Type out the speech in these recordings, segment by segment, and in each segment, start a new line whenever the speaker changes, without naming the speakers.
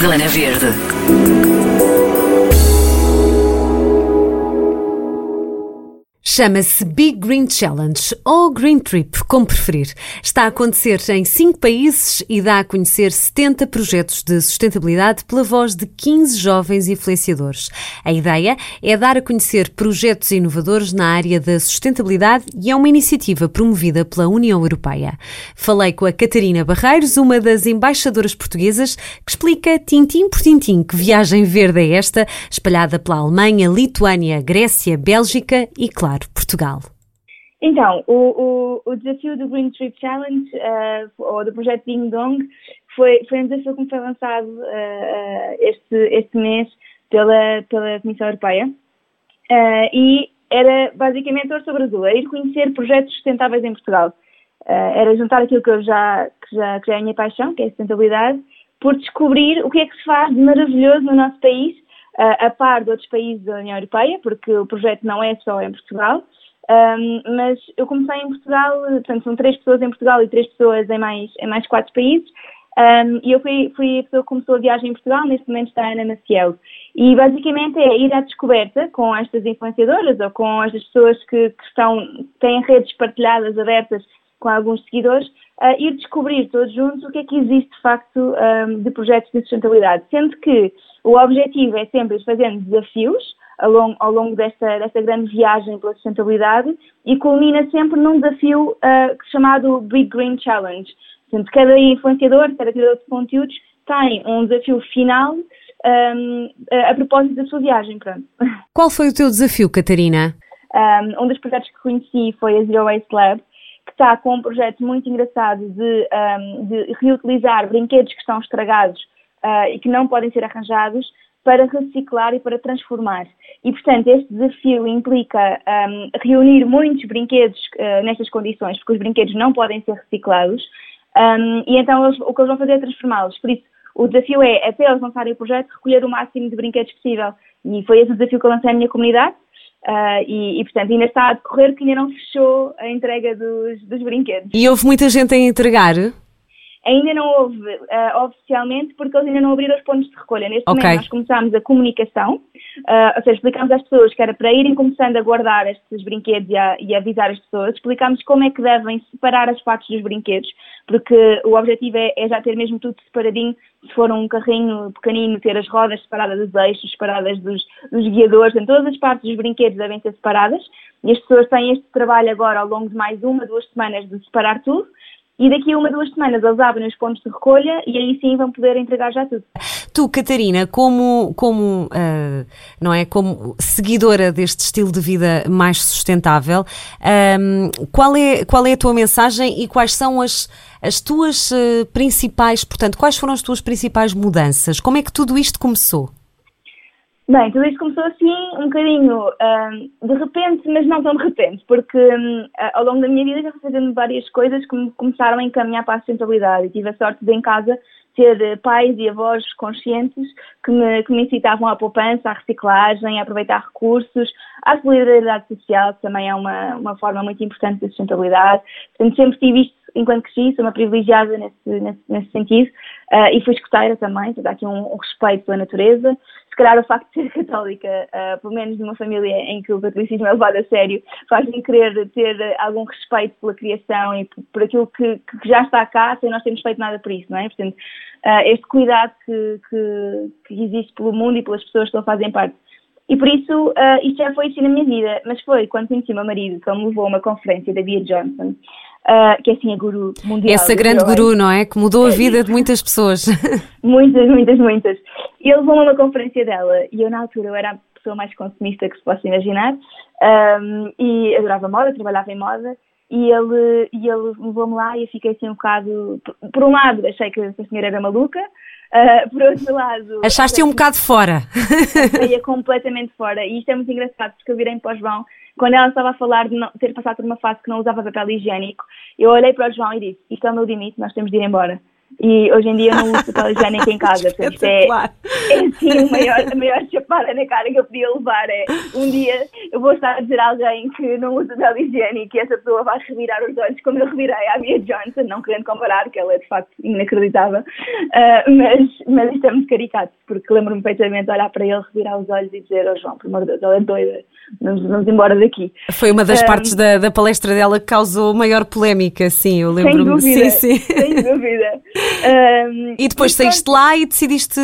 Zona Verde.
Chama-se Big Green Challenge ou Green Trip, como preferir. Está a acontecer em cinco países e dá a conhecer 70 projetos de sustentabilidade pela voz de 15 jovens influenciadores. A ideia é dar a conhecer projetos inovadores na área da sustentabilidade e é uma iniciativa promovida pela União Europeia. Falei com a Catarina Barreiros, uma das embaixadoras portuguesas, que explica tintim por tintim que viagem verde é esta, espalhada pela Alemanha, Lituânia, Grécia, Bélgica e, claro, Portugal?
Então, o, o, o, desafio do Green Trip Challenge, uh, ou do projeto Ding Dong, foi, foi um desafio que me foi lançado uh, este, este mês pela, pela Comissão Europeia. Uh, e era basicamente ouro sobre azul, era ir conhecer projetos sustentáveis em Portugal. era juntar aquilo que eu já, que já é a minha paixão, que é a sustentabilidade, por descobrir o que é que se faz de maravilhoso no nosso país a par de outros países da União Europeia, porque o projeto não é só em Portugal. Um, mas eu comecei em Portugal, portanto são três pessoas em Portugal e três pessoas em mais, em mais quatro países. Um, e eu fui, fui a pessoa que começou a viagem em Portugal, neste momento está a Ana Maciel. E basicamente é ir à descoberta com estas influenciadoras ou com estas pessoas que, que estão, têm redes partilhadas, abertas com alguns seguidores, uh, ir descobrir todos juntos o que é que existe de facto um, de projetos de sustentabilidade. Sendo que o objetivo é sempre ir fazendo desafios ao longo, ao longo desta, desta, grande viagem pela sustentabilidade e culmina sempre num desafio uh, chamado Big Green Challenge. Portanto, cada influenciador, cada criador de conteúdos tem um desafio final um, a, a propósito da sua viagem. Pronto.
Qual foi o teu desafio, Catarina?
Um, um dos projetos que conheci foi a Zero Waste Lab, que está com um projeto muito engraçado de, um, de reutilizar brinquedos que estão estragados uh, e que não podem ser arranjados para reciclar e para transformar. E, portanto, este desafio implica um, reunir muitos brinquedos uh, nestas condições, porque os brinquedos não podem ser reciclados, um, e então eles, o que eles vão fazer é transformá-los. Por isso, o desafio é, até eles lançarem o projeto, recolher o máximo de brinquedos possível. E foi esse o desafio que eu lancei à minha comunidade, Uh, e, e, portanto, ainda está a decorrer que ainda não fechou a entrega dos, dos brinquedos.
E houve muita gente a entregar?
Ainda não houve uh, oficialmente porque eles ainda não abriram os pontos de recolha. Neste okay. momento nós começámos a comunicação, uh, ou seja, explicámos às pessoas que era para irem começando a guardar estes brinquedos e a, e avisar as pessoas, explicámos como é que devem separar as partes dos brinquedos, porque o objetivo é, é já ter mesmo tudo separadinho, se for um carrinho pequenino, ter as rodas separadas dos eixos, separadas dos, dos guiadores, em todas as partes dos brinquedos devem ser separadas, e as pessoas têm este trabalho agora ao longo de mais uma, duas semanas de separar tudo, e daqui a uma, duas semanas eles abrem os pontos de recolha e aí sim vão poder entregar já tudo.
Tu, Catarina, como, como, uh, não é, como seguidora deste estilo de vida mais sustentável, um, qual, é, qual é a tua mensagem e quais são as, as tuas uh, principais, portanto, quais foram as tuas principais mudanças? Como é que tudo isto começou?
Bem, tudo isto começou assim um bocadinho um, de repente, mas não tão de repente, porque um, ao longo da minha vida já fui fazendo várias coisas que me começaram a encaminhar para a sustentabilidade. E tive a sorte de em casa ter pais e avós conscientes que me, que me incitavam à poupança, à reciclagem, a aproveitar recursos, à solidariedade social, que também é uma, uma forma muito importante de sustentabilidade. Portanto, sempre tive isto enquanto cresci, sou uma privilegiada nesse, nesse, nesse sentido, uh, e fui escuteira também, portanto, há aqui um, um respeito pela natureza se calhar o facto de ser católica, uh, pelo menos numa família em que o catolicismo é levado a sério, faz-me querer ter algum respeito pela criação e por, por aquilo que, que, já está cá, sem nós termos feito nada por isso, não é? Portanto, uh, este cuidado que, que, que, existe pelo mundo e pelas pessoas que não fazem parte. E por isso, uh, isto já foi assim na minha vida, mas foi quando conheci o meu marido, que me levou a uma conferência da Bia Johnson, Uh, que é assim a guru mundial.
Essa grande guru, não é? Que mudou a vida de muitas pessoas.
muitas, muitas, muitas. E ele levou-me a uma conferência dela e eu na altura eu era a pessoa mais consumista que se possa imaginar um, e adorava moda, trabalhava em moda e ele, e ele levou-me lá e eu fiquei assim um bocado, por, por um lado achei que a senhora era maluca, uh, por outro lado...
Achaste-te um bocado fora.
Saía completamente fora e isto é muito engraçado porque eu virei para o João quando ela estava a falar de não, ter passado por uma fase que não usava papel higiênico, eu olhei para o João e disse: Isto é o meu limite, nós temos de ir embora. E hoje em dia eu não uso papel higiênico em casa. Portanto, é, é assim, a maior, a maior chapada na cara que eu podia levar. É um dia eu vou estar a dizer a alguém que não usa papel higiênico e essa pessoa vai revirar os olhos como eu revirei à Mia Johnson, não querendo comparar, que ela é de facto inacreditável. Uh, mas, mas isto é muito caricato, porque lembro-me perfeitamente de olhar para ele, revirar os olhos e dizer: Oh João, pelo amor de Deus, ela é doida, vamos, vamos embora daqui.
Foi uma das um, partes da, da palestra dela que causou maior polémica, sim, eu lembro-me.
Sem dúvida,
sim, sim.
sem dúvida.
Um, e depois saíste lá e decidiste,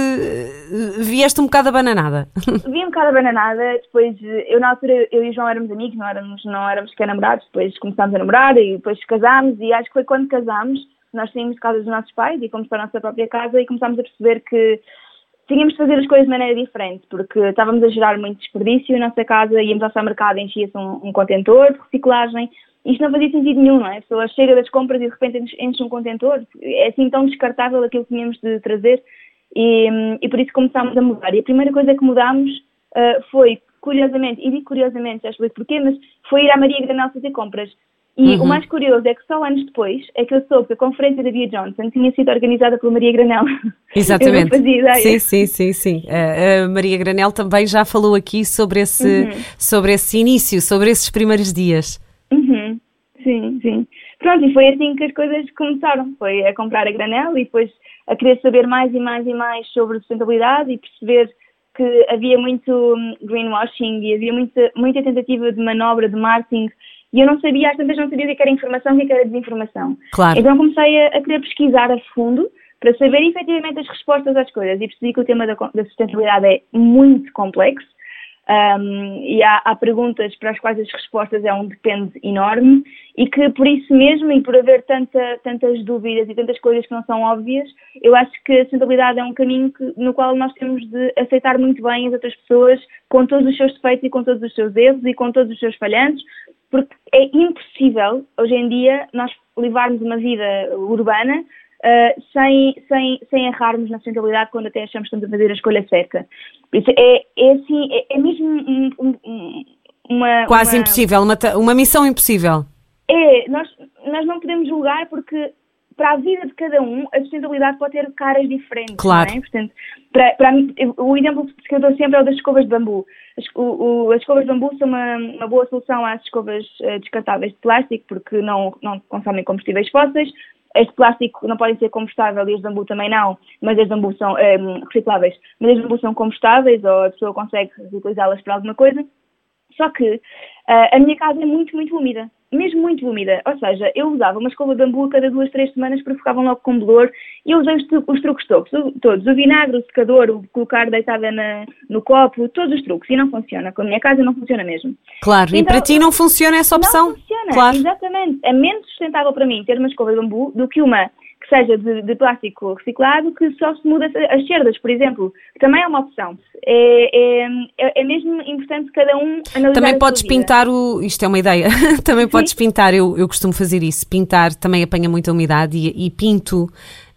vieste um bocado abananada.
Vi um bocado abananada, depois eu na altura, eu e o João éramos amigos, não éramos, não éramos que namorados, depois começámos a namorar e depois casámos e acho que foi quando casámos, nós saímos de casa dos nossos pais e fomos para a nossa própria casa e começámos a perceber que tínhamos de fazer as coisas de maneira diferente, porque estávamos a gerar muito desperdício na nossa casa, íamos ao supermercado, enchia-se um, um contentor de reciclagem, isto não fazia sentido nenhum, não é? A pessoa chega das compras e de repente enche um contentor. É assim tão descartável aquilo que tínhamos de trazer e, e por isso começámos a mudar. E a primeira coisa que mudámos uh, foi, curiosamente, e digo curiosamente, já explico porquê, mas foi ir à Maria Granel fazer compras. E uhum. o mais curioso é que só anos depois é que eu soube que a conferência da Bia Johnson tinha sido organizada pela Maria Granel.
Exatamente.
eu não fazia ideia.
Sim, sim, sim, sim. A Maria Granel também já falou aqui sobre esse, uhum. sobre esse início, sobre esses primeiros dias.
Sim, sim. Pronto, e foi assim que as coisas começaram. Foi a comprar a granel e depois a querer saber mais e mais e mais sobre sustentabilidade e perceber que havia muito hum, greenwashing e havia muita, muita tentativa de manobra de marketing e eu não sabia, às tantas não sabia o que era informação e o que era desinformação.
Claro.
Então comecei a, a querer pesquisar a fundo para saber efetivamente as respostas às coisas e percebi que o tema da, da sustentabilidade é muito complexo um, e há, há, perguntas para as quais as respostas é um depende enorme e que por isso mesmo e por haver tanta, tantas dúvidas e tantas coisas que não são óbvias, eu acho que a sustentabilidade é um caminho que, no qual nós temos de aceitar muito bem as outras pessoas com todos os seus defeitos e com todos os seus erros e com todos os seus falhanços, porque é impossível hoje em dia nós levarmos uma vida urbana uh, sem, sem, sem errarmos na sustentabilidade quando até achamos que estamos a fazer a escolha certa. Isso é, é assim, é, é mesmo um, um, uma.
Quase
uma,
impossível, uma, uma missão impossível.
É, nós, nós não podemos julgar porque para a vida de cada um, a sustentabilidade pode ter caras diferentes.
Claro.
É? Portanto, para, para, o exemplo que eu dou sempre é o das escovas de bambu. As, o, as escovas de bambu são uma, uma boa solução às escovas uh, descartáveis de plástico, porque não, não consomem combustíveis fósseis, este plástico não podem ser compostável e as bambu também não, mas as bambu são um, ehm, recicláveis, mas as bambu são compostáveis ou a pessoa consegue utilizá-las para alguma coisa. Só que uh, a minha casa é muito, muito úmida mesmo muito úmida. Ou seja, eu usava uma escova de bambu a cada duas, três semanas porque ficavam logo com bolor e eu usei os, os truques todos, todos. O vinagre, o secador, o colocar deitada na, no copo, todos os truques. E não funciona. Com a minha casa não funciona mesmo.
Claro, então, e para ti não funciona essa opção?
Não funciona,
claro.
exatamente. É menos sustentável para mim ter uma escova de bambu do que uma que seja de, de, plástico reciclado que só se muda as cerdas, por exemplo, que também é uma opção. É, é, é, é mesmo importante cada um analisar
Também podes pintar o. Isto é uma ideia. também podes Sim. pintar, eu, eu costumo fazer isso. Pintar também apanha muita umidade e, e pinto.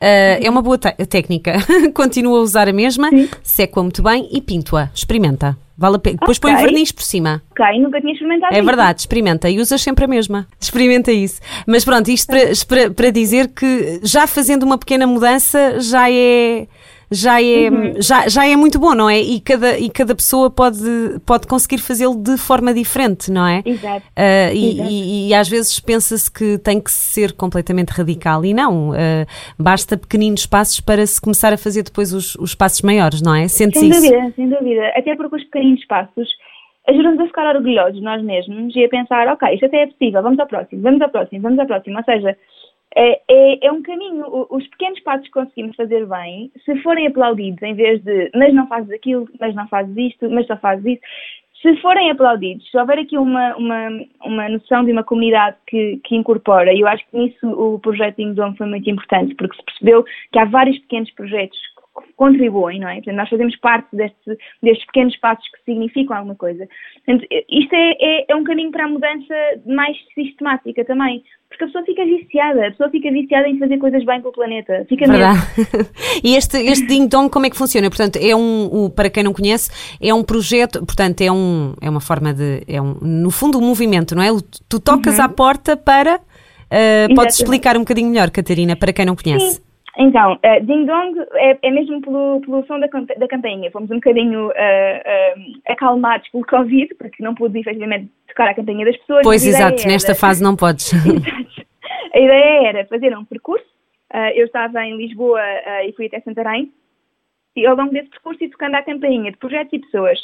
Uh, é uma boa técnica. Continuo a usar a mesma, seco-a muito bem e pinto-a. Experimenta. Vale a pena. Depois okay. põe verniz por cima.
Ok, nunca tinha experimentado
É isso. verdade, experimenta e usas sempre a mesma. Experimenta isso. Mas pronto, isto para, para, para dizer que já fazendo uma pequena mudança já é já é, uhum. já, já é muito bom, não é? E cada, e cada pessoa pode, pode conseguir fazê-lo de forma diferente, não é?
Exato. Uh,
e, Exato. E, e, às vezes pensa-se que tem que ser completamente radical e não. Uh, basta pequeninos passos para se começar a fazer depois os, os passos maiores, não é?
Sentes sem isso? dúvida, sem dúvida. Até porque os pequeninos passos ajudam-nos a ficar orgulhosos de nós mesmos e a pensar, ok, isto até é possível, vamos ao próximo, vamos ao próximo, vamos ao próximo. Ou seja, é, é, é, um caminho, os pequenos passos que conseguimos fazer bem, se forem aplaudidos, em vez de mas não fazes aquilo, mas não fazes isto, mas só fazes isso, se forem aplaudidos, se houver aqui uma, uma, uma noção de uma comunidade que, que incorpora, e eu acho que nisso o projeto Ingdom foi muito importante, porque se percebeu que há vários pequenos projetos contribuem, não é? Portanto, nós fazemos parte deste, destes pequenos passos que significam alguma coisa. Portanto, isto é, é, é um caminho para a mudança mais sistemática também, porque a pessoa fica viciada, a pessoa fica viciada em fazer coisas bem para o planeta. Fica
Verdade. mesmo. e este, este Ding Dong, como é que funciona? Portanto, é um, um, para quem não conhece, é um projeto, portanto, é, um, é uma forma de, é um, no fundo, um movimento, não é? Tu tocas uhum. à porta para, uh, podes explicar um bocadinho melhor, Catarina, para quem não conhece.
Sim. Então, uh, Ding Dong é, é mesmo pelo, pelo som da, da campainha. Fomos um bocadinho uh, uh, acalmados pelo Covid, porque não pude efetivamente tocar a campainha das pessoas.
Pois, exato, era... nesta fase não podes.
exato. A ideia era fazer um percurso. eu estava em Lisboa e fui até Santarém e ao longo desse percurso e tocando à campainha de projetos e pessoas,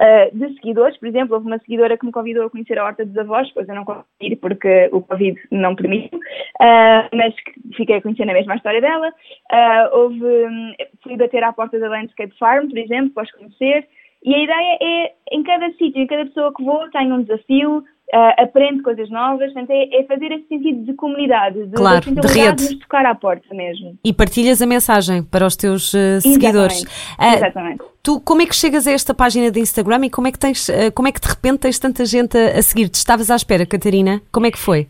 uh, de seguidores, por exemplo, houve uma seguidora que me convidou a conhecer a Horta dos Avós, pois eu não consegui ir porque o Covid não permitiu, uh, mas fiquei a conhecer a mesma história dela. Uh, houve, fui bater à porta da Landscape Farm, por exemplo, podes conhecer, e a ideia é, em cada sítio, em cada pessoa que vou, tem um desafio, uh, aprende coisas novas, portanto, é, é, fazer esse sentido de comunidade, de,
claro, de, de rede.
de tocar à porta mesmo.
E partilhas a mensagem para os teus uh, seguidores.
Uh, Exatamente.
Tu, como é que chegas a esta página de Instagram e como é que, tens, como é que de repente tens tanta gente a, a seguir-te? Estavas à espera, Catarina? Como é que foi?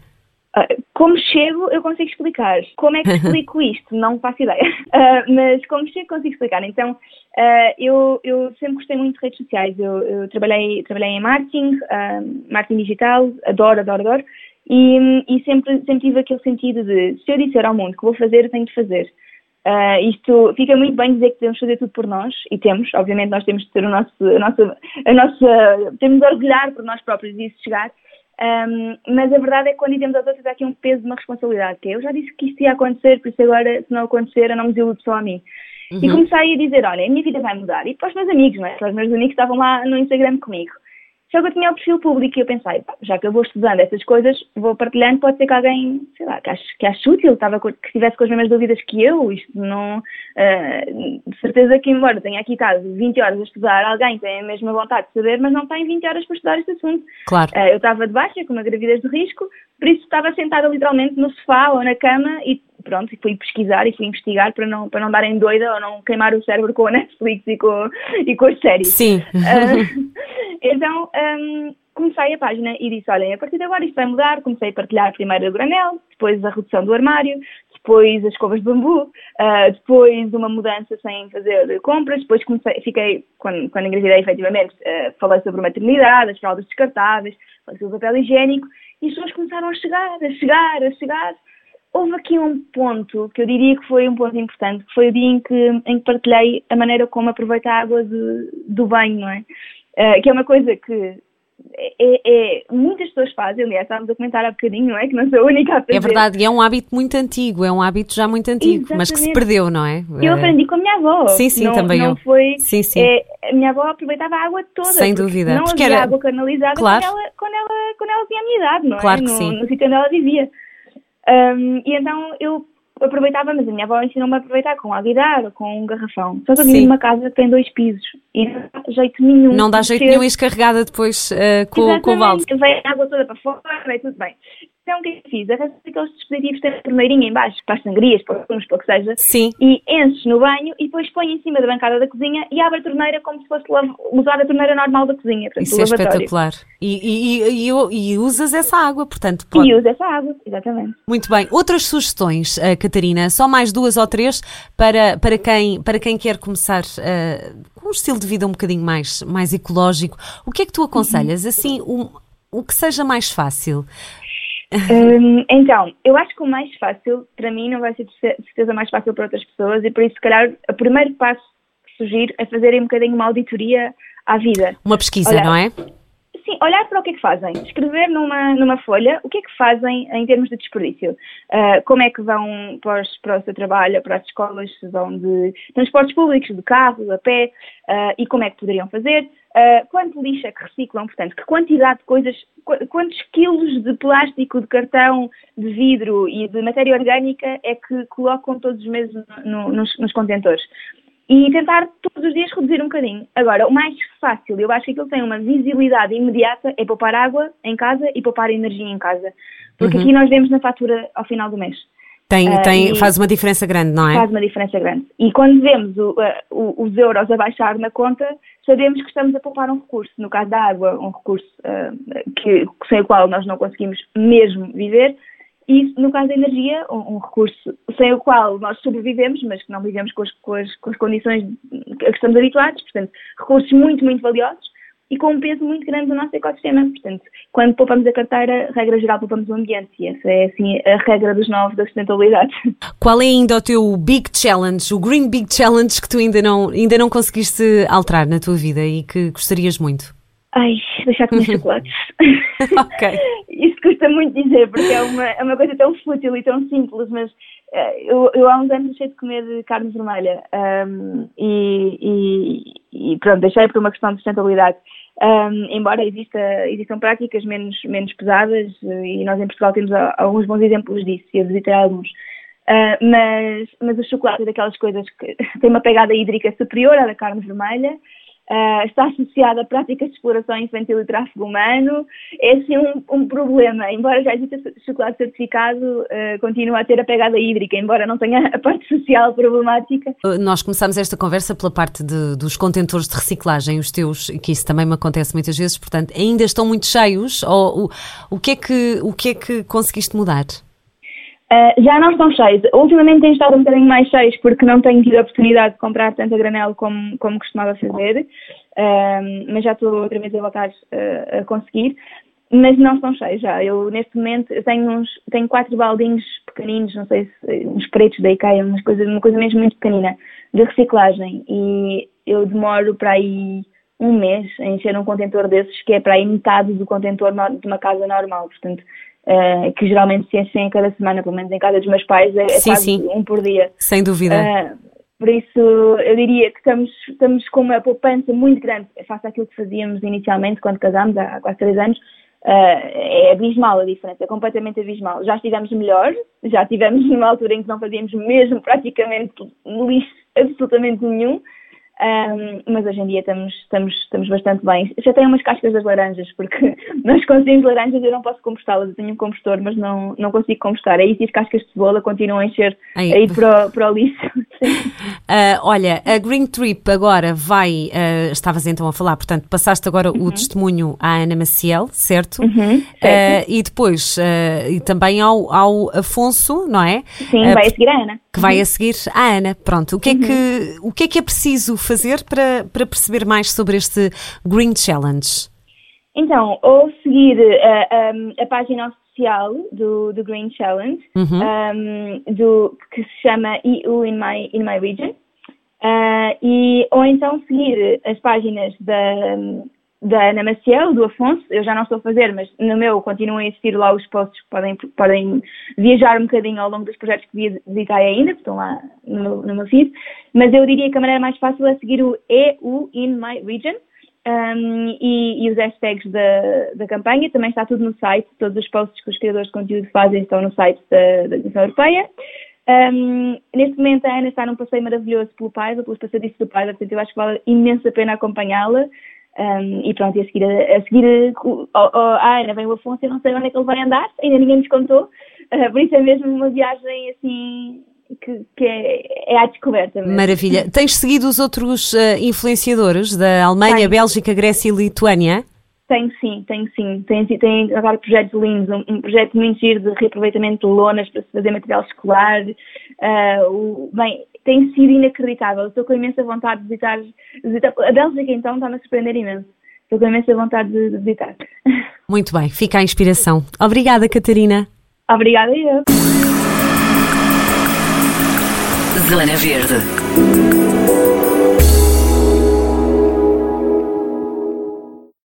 Como chego, eu consigo explicar. Como é que explico isto? Não faço ideia. Uh, mas como chego, consigo explicar. Então, uh, eu, eu, sempre gostei muito de redes sociais. Eu, eu trabalhei, trabalhei em marketing, uh, marketing digital, adoro, adoro, adoro. E, e, sempre, sempre tive aquele sentido de se eu disser ao mundo que vou fazer, tenho de fazer. Uh, isto fica muito bem dizer que devemos fazer tudo por nós, e temos, obviamente nós temos de ter o nosso, a nossa, a nossa, temos de orgulhar por nós próprios e isso chegar, um, mas a verdade é que quando dizemos aos outros há aqui um peso de uma responsabilidade, que é, eu já disse que isto ia acontecer, por isso agora, se não acontecer, eu não me desiludo só a mim. Uhum. E comecei a dizer, olha, a minha vida vai mudar. E para os meus amigos, não é? Para os meus amigos que estavam lá no Instagram comigo. Só que eu tinha o perfil público e eu pensei, já que eu vou estudando essas coisas, vou partilhando, pode ser que alguém, sei lá, que ache, que ache útil, estava, que estivesse com as mesmas dúvidas que eu, isto não, uh, de certeza que embora tenha aqui estado 20 horas a estudar, alguém tem a mesma vontade de saber, mas não tem 20 horas para estudar este assunto.
Claro. Uh,
eu estava de baixa, com uma gravidez de risco, por isso estava sentada literalmente no sofá ou na cama e pronto, fui pesquisar e fui investigar para não, para não darem doida ou não queimar o cérebro com a Netflix e com, e com as séries.
Sim. Uh,
então, um, comecei a página e disse, olhem, a partir de agora isto vai mudar. Comecei a partilhar primeiro a granel, depois a redução do armário, depois as escovas de bambu, uh, depois uma mudança sem fazer compras, depois comecei, fiquei, quando, quando engravidei efetivamente, uh, falei sobre maternidade, as fraldas descartáveis, falei sobre o papel higiênico, e as pessoas começaram a chegar, a chegar, a chegar. Houve aqui um ponto que eu diria que foi um ponto importante, que foi o dia em que, em que partilhei a maneira como aproveito a água de, do banho, não é? Uh, que é uma coisa que é, é, muitas pessoas fazem, aliás, estávamos a comentar há bocadinho, não é? Que não sou a única a fazer.
É verdade, e é um hábito muito antigo, é um hábito já muito antigo, Exatamente. mas que se perdeu, não é?
Eu aprendi com a minha avó.
Sim, sim,
não,
também
não
eu.
Foi,
sim, sim.
É, a minha avó aproveitava a água toda.
Sem dúvida.
Não
porque
havia
era...
água canalizada
claro.
quando, ela, quando, ela, quando ela tinha a minha idade, não
claro
é?
Que
no,
sim.
no sítio onde ela vivia. Um, e então eu aproveitava, mas a minha avó ensinou-me a aproveitar com água e dar, com um garrafão. Só que eu vivo numa casa que tem dois pisos e não dá jeito nenhum.
Não dá jeito nenhum escarregada depois uh, com, com o balde.
Vem a água toda para fora, vai tudo bem. Então o que é que fiz? Arranjo aqueles dispositivos têm torneirinha em baixo, para as sangrias, para os para o que seja.
Sim.
E enches no banho e depois põe em cima da bancada da cozinha e abre a torneira como se fosse usar a torneira normal da cozinha. Portanto,
Isso é espetacular. E, e, e, e, usas essa água, portanto. Pode...
E usa essa água, exatamente.
Muito bem. Outras sugestões, uh, Catarina? Só mais duas ou três para, para, quem, para quem quer começar uh, com um estilo de vida um bocadinho mais, mais ecológico. O que é que tu aconselhas? Uhum. Assim, um, o que seja mais fácil.
Um, então, eu acho que o mais fácil, para mim, não vai ser de certeza mais fácil para outras pessoas e por isso, se calhar, o primeiro passo que sugiro é fazerem um bocadinho uma auditoria à vida.
Uma pesquisa,
olhar,
não é?
Sim, olhar para o que é que fazem, escrever numa, numa folha o que é que fazem em termos de desperdício. Uh, como é que vão para, os, para o seu trabalho, para as escolas, se vão de transportes públicos, de carro, a pé, uh, e como é que poderiam fazer. Uh, quanto lixo é que reciclam, portanto, que quantidade de coisas, quantos quilos de plástico, de cartão, de vidro e de matéria orgânica é que colocam todos os meses no, nos, nos contentores. E tentar todos os dias reduzir um bocadinho. Agora, o mais fácil, eu acho que aquilo tem uma visibilidade imediata, é poupar água em casa e poupar energia em casa. Porque uhum. aqui nós vemos na fatura ao final do mês.
Tem, uh, tem, faz uma diferença grande, não é?
Faz uma diferença grande. E quando vemos o, uh, os euros a baixar na conta, sabemos que estamos a poupar um recurso. No caso da água, um recurso uh, que, sem o qual nós não conseguimos mesmo viver. E no caso da energia, um, um, recurso sem o qual nós sobrevivemos, mas que não vivemos com as, com as, com as condições a que estamos habituados. Portanto, recursos muito, muito valiosos. E com um peso muito grande no nosso ecossistema. Portanto, quando poupamos a carteira, regra geral, poupamos o ambiente e essa é assim a regra dos nove da sustentabilidade.
Qual é ainda o teu Big Challenge, o Green Big Challenge que tu ainda não, ainda não conseguiste alterar na tua vida e que gostarias muito?
Ai, deixar de comer chocolates. ok. Isso custa muito dizer, porque é uma, é uma coisa tão fútil e tão simples, mas uh, eu, eu, há uns anos deixei de comer carne vermelha um, e, e, e, pronto, deixei por uma questão de sustentabilidade. Um, embora exista, existam práticas menos, menos pesadas, uh, e nós em Portugal temos alguns bons exemplos disso, e eu visitei alguns. Uh, mas, mas o chocolate é daquelas coisas que tem uma pegada hídrica superior à da carne vermelha, Uh, está associada a práticas de exploração infantil e tráfego humano. É sim um, um problema. Embora já exista chocolate certificado, uh, continua a ter a pegada hídrica, embora não tenha a parte social problemática.
Nós começamos esta conversa pela parte de, dos contentores de reciclagem, os teus, que isso também me acontece muitas vezes, portanto, ainda estão muito cheios? Ou o, o, que, é que, o que é que conseguiste mudar?
Uh, já não estão cheios. Ultimamente têm estado um bocadinho mais cheios porque não tenho tido a oportunidade de comprar tanta granela como, como costumava fazer, uh, mas já estou outra vez a voltar uh, a conseguir. Mas não estão cheios já. Eu, neste momento, tenho, uns, tenho quatro baldinhos pequeninos, não sei se uns pretos da IKEA, umas coisa, uma coisa mesmo muito pequenina, de reciclagem. E eu demoro para aí um mês a encher um contentor desses, que é para aí metade do contentor de uma casa normal. Portanto, uh, que geralmente se enchem cada semana, pelo menos em casa dos meus pais, é, é sim, quase sim. um por dia.
Sem dúvida. Uh,
por isso, eu diria que estamos, estamos com uma poupança muito grande face àquilo que fazíamos inicialmente quando casámos, há quase três anos. Uh, é abismal a diferença, é completamente abismal. Já estivemos melhor, já estivemos numa altura em que não fazíamos mesmo praticamente lixo absolutamente nenhum, um, mas hoje em dia estamos, estamos, estamos bastante bem. Já tenho umas cascas das laranjas, porque nós conseguimos laranjas eu não posso compostá-las. Eu tenho um compostor, mas não, não consigo compostar. Aí se as cascas de cebola continuam a encher Aí. a ir para o, para o lixo.
Uh, olha, a Green Trip agora vai. Uh, estavas então a falar, portanto, passaste agora uhum. o testemunho à Ana Maciel, certo?
Uhum, certo.
Uh, e depois e também ao, ao Afonso, não é?
Sim, vai a seguir a Ana.
Que vai uhum. a seguir a Ana. Pronto, o que, é que, uhum. o que é que é preciso fazer para, para perceber mais sobre este Green Challenge?
Então, ou seguir a, a, a página oficial do, do Green Challenge, uhum. um, do, que se chama EU in My, in my Region, uh, e, ou então seguir as páginas da, da Ana Maciel, do Afonso, eu já não estou a fazer, mas no meu continuam a existir lá os posts que podem, podem viajar um bocadinho ao longo dos projetos que visitei ainda, que estão lá no meu, no meu feed, mas eu diria que a maneira mais fácil é seguir o EU in my region um, e, e, os hashtags da, da campanha, também está tudo no site, todos os posts que os criadores de conteúdo fazem estão no site da, da Comissão Europeia. Um, neste momento a Ana está num passeio maravilhoso pelo Paiva, pelos passadiços do Paiva, portanto eu acho que vale imensa pena acompanhá-la. Um, e pronto, e a seguir, a, a seguir a Ana vem o Afonso, eu não sei onde é que ele vai andar, ainda ninguém nos contou, uh, por isso é mesmo uma viagem assim que, que é, é, à descoberta. Mesmo.
Maravilha. Tens seguido os outros uh, influenciadores da Alemanha, tenho. Bélgica, Grécia e Lituânia?
Tenho sim, tenho sim. Tem, tem agora projetos lindos, um, um, projeto muito giro de reaproveitamento de lonas para se fazer material escolar. Uh, o, bem, tem sido inacreditável. Estou com imensa vontade de visitar, visitar. A Bélgica, então, está-me a surpreender imenso. Estou com imensa vontade de, de visitar.
Muito bem, fica a inspiração. Obrigada, Catarina.
Obrigada, eu.
Zona Verde.